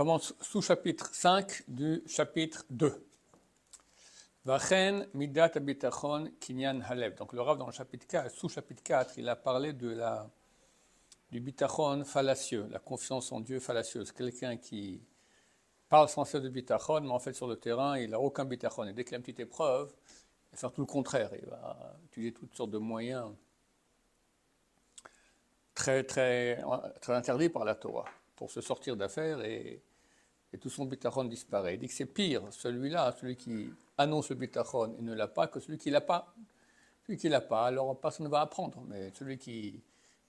commence sous-chapitre 5 du chapitre 2. Vachen midat abitachon kinyan halev. Donc le Rav dans le chapitre 4, sous-chapitre 4, il a parlé de la, du bitachon fallacieux, la confiance en Dieu fallacieuse. Quelqu'un qui parle sans cesse de bitachon, mais en fait sur le terrain, il n'a aucun bitachon. Et dès qu'il a une petite épreuve, il va faire tout le contraire. Il va utiliser toutes sortes de moyens très, très, très interdits par la Torah pour se sortir d'affaires et, tout son bitachon disparaît. Il dit que c'est pire, celui-là, celui qui annonce le bitachon et ne l'a pas, que celui qui l'a pas. Celui qui l'a pas, alors personne ne va apprendre, mais celui qui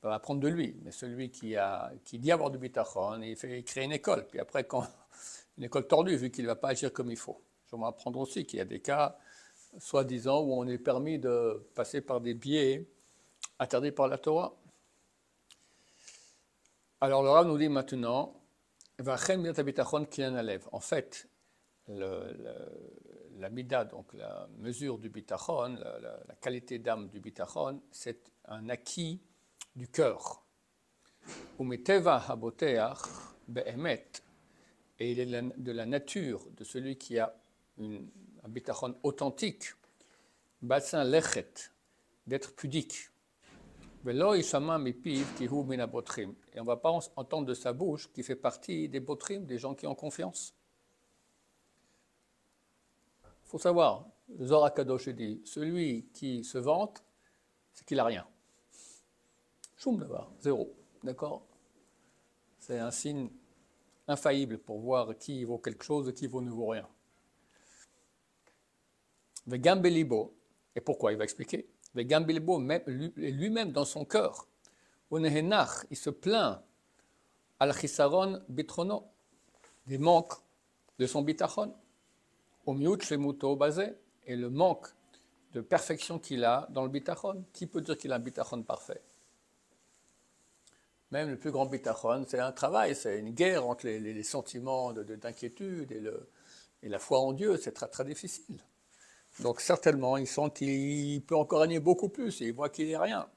va apprendre de lui. Mais celui qui, a, qui dit avoir du bitachon, il, fait, il crée une école. Puis après, quand une école tordue, vu qu'il ne va pas agir comme il faut. Je vais apprendre aussi qu'il y a des cas, soi-disant, où on est permis de passer par des biais interdits par la Torah. Alors le Rav nous dit maintenant, en fait, la mida, donc la mesure du bitachon, la, qualité d'âme du bitachon, c'est un acquis du cœur. Et il est de la nature de celui qui a un bitachon authentique, d'être pudique. Et on ne va pas entendre de sa bouche qui fait partie des botrim, des gens qui ont confiance. Il faut savoir, Zohar Kadosh dit, celui qui se vante, c'est qu'il n'a rien. Choum d'abord, zéro. D'accord? C'est un signe infaillible pour voir qui vaut quelque chose et qui vaut ne vaut rien. Et pourquoi? Il va expliquer. Lui-même dans son cœur, il se plaint al chisaron bitrono, des manques de son bitachon, au shemuto basé, et le manque de perfection qu'il a dans le bitachon. Qui peut dire qu'il a un bitachon parfait? Même le plus grand bitachon, c'est un travail, c'est une guerre entre les, sentiments d'inquiétude et, et la foi en Dieu, c'est très très difficile. Donc certainement, il qu'il peut encore gagner beaucoup plus et il voit qu'il n'est rien.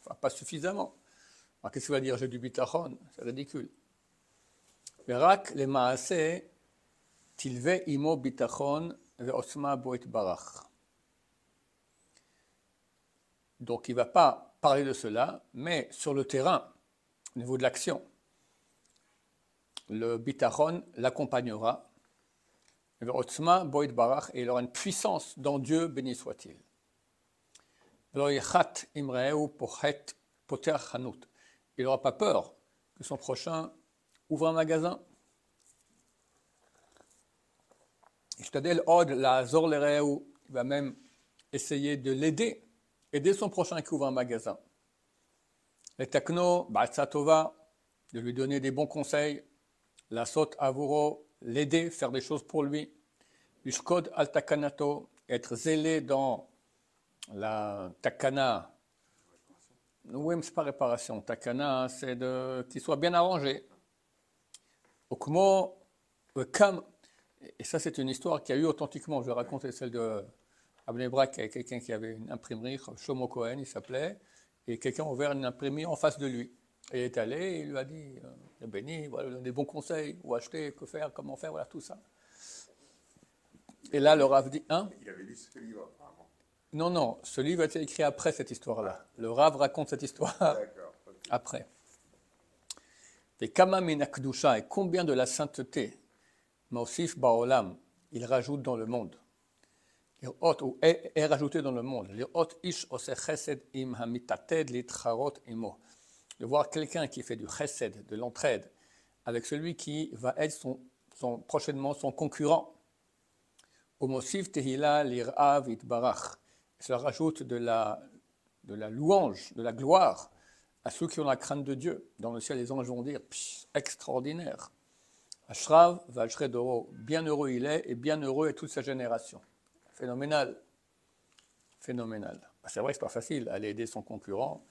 Enfin, pas suffisamment. Qu'est-ce qu'il va dire J'ai du bitachon C'est ridicule. Verak maase tilve. Donc il ne va pas parler de cela, mais sur le terrain, au niveau de l'action, le bitachon l'accompagnera et il aura une puissance dans Dieu, béni soit-il. Il n'aura pas peur que son prochain ouvre un magasin. Il va même essayer de l'aider, aider son prochain qui ouvre un magasin. Les techno, de lui donner des bons conseils. La saute avuro, l'aider, faire des choses pour lui. Yushkod al takanato, être zélé dans la takana. Oui, mais ce pas réparation. Takana, c'est qu'il soit bien arrangé. Okmo, kam, et ça c'est une histoire qui a eu authentiquement, je vais raconter celle de Brak, quelqu'un qui avait une imprimerie, Shomo Cohen il s'appelait, et quelqu'un a ouvert une imprimerie en face de lui. Et il est allé, et il lui a dit, euh, béni, voilà, donne des bons conseils, où acheter, que faire, comment faire, voilà, tout ça. Et là, le Rav dit, hein? Il avait lu ce livre, apparemment. Non, non, ce livre a été écrit après cette histoire-là. Le Rav raconte cette histoire après. Et et combien de la sainteté, Mausif Baolam, il rajoute dans le monde? Ou est rajouté dans le monde. ish im hamitated imo de voir quelqu'un qui fait du chesed, de l'entraide, avec celui qui va être son, prochainement son concurrent. Cela rajoute de la, de la louange, de la gloire à ceux qui ont la crainte de Dieu. Dans le ciel, les anges vont dire extraordinaire. Ashrav Vajredoro, bien heureux il est et bien heureux est toute sa génération. Phénoménal. Phénoménal. C'est vrai que ce n'est pas facile, aller aider son concurrent.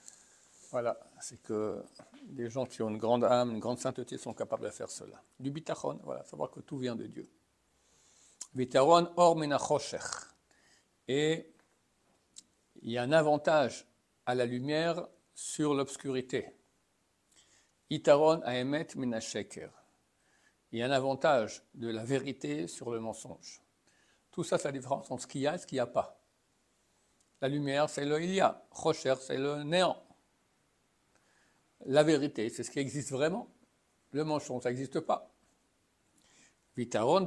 Voilà, c'est que des gens qui ont une grande âme, une grande sainteté sont capables de faire cela. Du bitachon, voilà, savoir que tout vient de Dieu. Bitaron or Et il y a un avantage à la lumière sur l'obscurité. Itaron aemet minasheker. il y a un avantage de la vérité sur le mensonge. Tout ça, c'est la différence entre ce qu'il y a et ce qu'il n'y a pas. La lumière, c'est le il y a. C'est le néant. La vérité, c'est ce qui existe vraiment. Le mensonge, ça n'existe pas. Vitaron,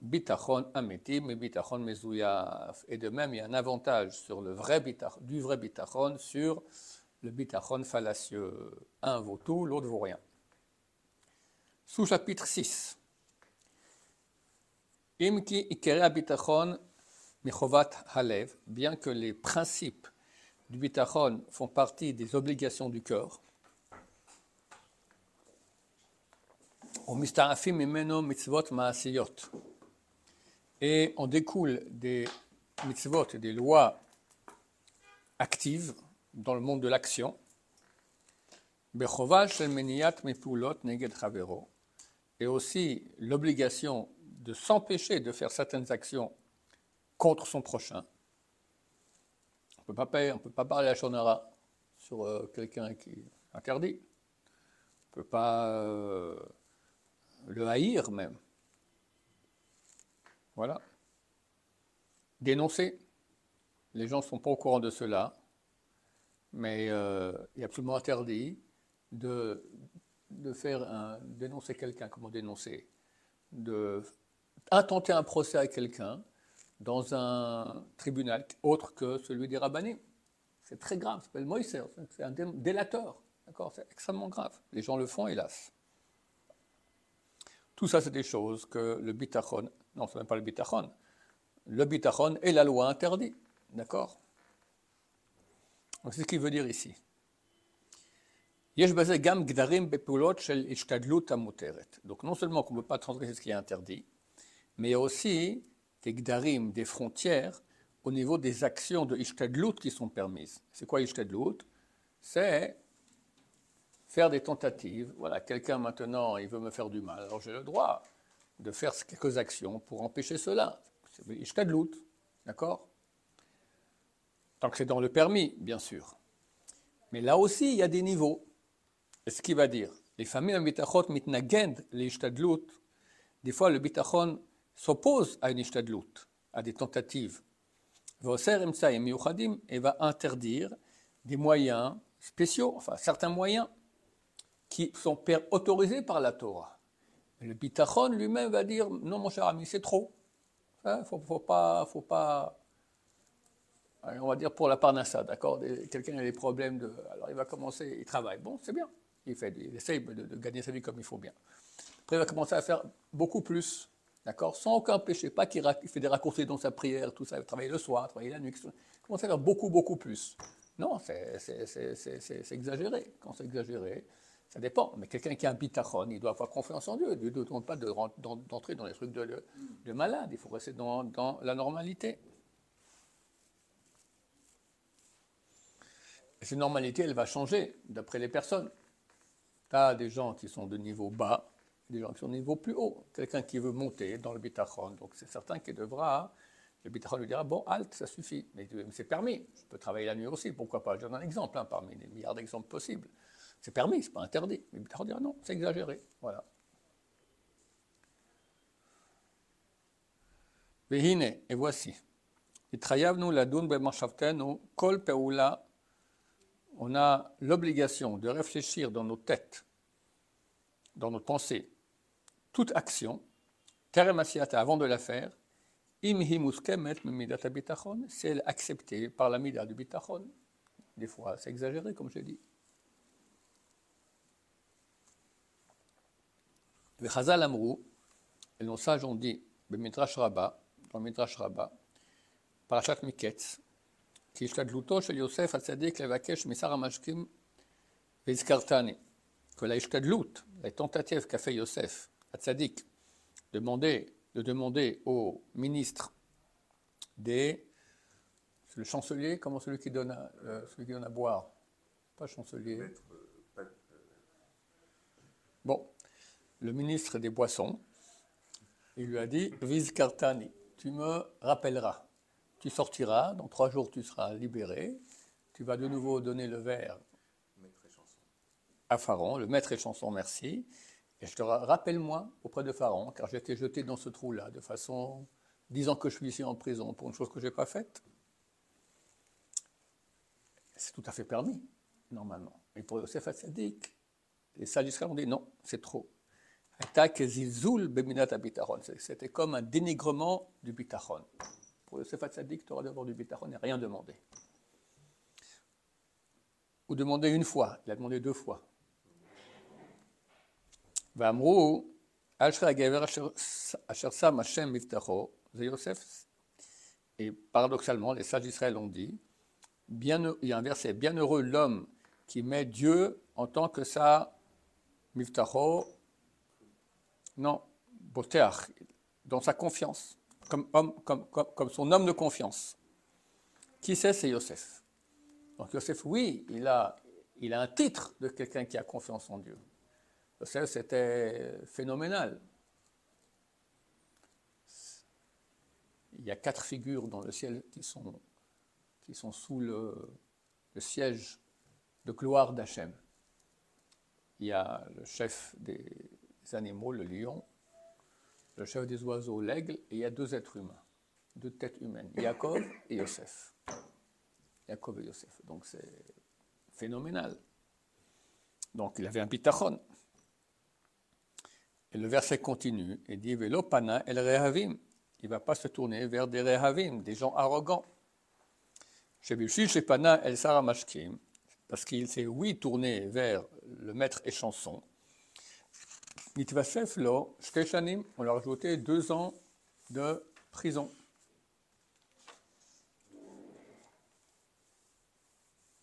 bitachon, ametim et bitachon. Et de même, il y a un avantage sur le vrai du vrai bitachon sur le bitachon fallacieux. Un vaut tout, l'autre vaut rien. Sous-chapitre 6. Imki ikere bitachon michovat halev, bien que les principes du bitachon font partie des obligations du cœur, et on découle des mitzvot, des lois actives dans le monde de l'action, et aussi l'obligation de s'empêcher de faire certaines actions contre son prochain. On ne peut pas parler à Shonara sur euh, quelqu'un qui est interdit. On ne peut pas euh, le haïr même. Voilà. Dénoncer. Les gens ne sont pas au courant de cela, mais euh, il est absolument interdit de, de faire dénoncer quelqu'un, comment dénoncer, de intenter un procès à quelqu'un dans un tribunal autre que celui des rabbinés. C'est très grave, ça s'appelle Moïse, c'est un délateur. D'accord C'est extrêmement grave. Les gens le font, hélas. Tout ça, c'est des choses que le bitachon, non, ce n'est même pas le bitachon, le bitachon et la loi interdit. D'accord c'est ce qu'il veut dire ici. Donc non seulement qu'on ne peut pas transgresser ce qui est interdit, mais aussi des gdarim, des frontières au niveau des actions de ishtadlut qui sont permises. C'est quoi ishtadlut C'est faire des tentatives. Voilà, quelqu'un maintenant, il veut me faire du mal, alors j'ai le droit de faire quelques actions pour empêcher cela. C'est ishtadlut, d'accord? Tant que c'est dans le permis, bien sûr. Mais là aussi, il y a des niveaux. Et ce qu'il va dire Les familles en bitachot mitnagend les ishtadlut. Des fois, le bitachon s'oppose à une ishtadlut à des tentatives. Et va interdire des moyens spéciaux, enfin certains moyens qui sont autorisés par la Torah. le bitachon lui-même va dire non mon cher ami, c'est trop. Il hein, faut, pas, faut pas, on va dire pour la parnassa, d'accord? Quelqu'un a des problèmes de, alors il va commencer, il travaille, bon c'est bien, il fait, il essaye de, gagner sa vie comme il faut bien. Après il va commencer à faire beaucoup plus D'accord Sans aucun péché. Pas qu'il fait des raccourcis dans sa prière, tout ça, il travaille le soir, travaille la nuit. Il commence à faire beaucoup, beaucoup plus. Non, c'est exagéré. Quand c'est exagéré, ça dépend. Mais quelqu'un qui a un bitachon, il doit avoir confiance en Dieu. Dieu ne demande pas d'entrer dans les trucs de, de, malade. Il faut rester dans, la normalité. Et cette normalité, elle va changer d'après les personnes. Tu as des gens qui sont de niveau bas, des gens qui sont au niveau plus haut. Quelqu'un qui veut monter dans le bitachon, donc c'est certain qu'il devra, le bitachon lui dira, bon, halt, ça suffit, mais, c'est permis, je peux travailler la nuit aussi, pourquoi pas, je donne un exemple hein, parmi les milliards d'exemples possibles. C'est permis, c'est pas interdit. Le bitachon dira, non, c'est exagéré, voilà. et voici. On a l'obligation de réfléchir dans nos têtes, dans nos pensées, toute action, avant de la faire, c'est elle acceptée par la mida du bitachon. Des fois, c'est exagéré, comme je l'ai dit. Le Chazal Amrou, et nos sages ont dit, dans le Midrash Rabbah, dans le Midrash Rabbah, Parashat Miketz, כי השתדלותו של יוסף הצדיק לבקש משר המשקים והזכרתני. Que la השתדלות, la tentative qu'a fait Yosef à Tzadik demander, de demander au ministre des. Le chancelier, comment celui qui donne à, euh, celui qui donne à boire? Pas chancelier. Euh, bon, le ministre des boissons, il lui a dit Viz Kartani, tu me rappelleras. Tu sortiras, dans trois jours tu seras libéré, tu vas de nouveau donner le verre à Pharaon, le maître et chanson, merci, Et je te rappelle-moi auprès de Pharaon, car j'ai été jeté dans ce trou-là, de façon disant que je suis ici en prison pour une chose que je n'ai pas faite. C'est tout à fait permis, normalement. Mais pour Yosef Hatzadik, les sages ont dit non, c'est trop. C'était comme un dénigrement du bitachon. Pour Yosef Hatzadik, tu auras d'abord du bitachon et rien demandé. Ou demander une fois, il a demandé deux fois. Et paradoxalement, les sages d'Israël ont dit, bien, il y a un verset, bienheureux l'homme qui met Dieu en tant que sa miftacho, non, boteach, dans sa confiance, comme, homme, comme, comme, son homme de confiance. Qui c'est C'est Yosef. Donc Yosef, oui, il a, il a un titre de quelqu'un qui a confiance en Dieu. C'était phénoménal. Il y a quatre figures dans le ciel qui sont, sous le, le siège de gloire d'Hachem. Il y a le chef des animaux, le lion, le chef des oiseaux, l'aigle, et il y a deux êtres humains, deux têtes humaines, Yaakov et Yosef. Yaakov et Yosef. Donc c'est phénoménal. Donc il avait un pitachon. Et le verset continue et dit Velo pana el rehavim. Il ne va pas se tourner vers des rehavim, des gens arrogants. Chez pana el saramashkim parce qu'il s'est, oui, tourné vers le maître échanson. Nitvasef lo, shkeshanim, on leur a ajouté deux ans de prison.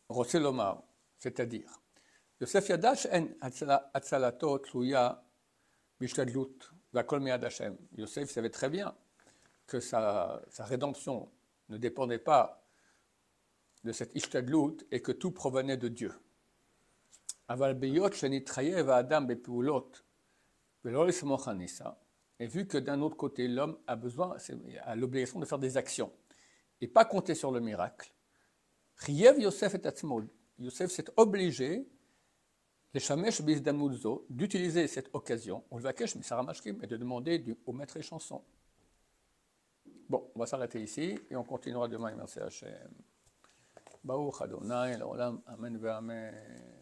Roselomar, c'est-à-dire, Yosef Yadash en atzalato tluya Hashem. Yosef savait très bien que sa, sa rédemption ne dépendait pas de cette ishtadlut et que tout provenait de Dieu. Et vu que d'un autre côté, l'homme a besoin, a l'obligation de faire des actions et pas compter sur le miracle, Yosef Yosef s'est obligé Leshamesh Bizdamuzzo d'utiliser cette occasion, on le va Ulvakesh Misaramashkim, et de demander du, au maître et chanson. Bon, on va s'arrêter ici et on continuera demain, merci Hachem. Baruch Adonai, l'Olam, Amen, Amen.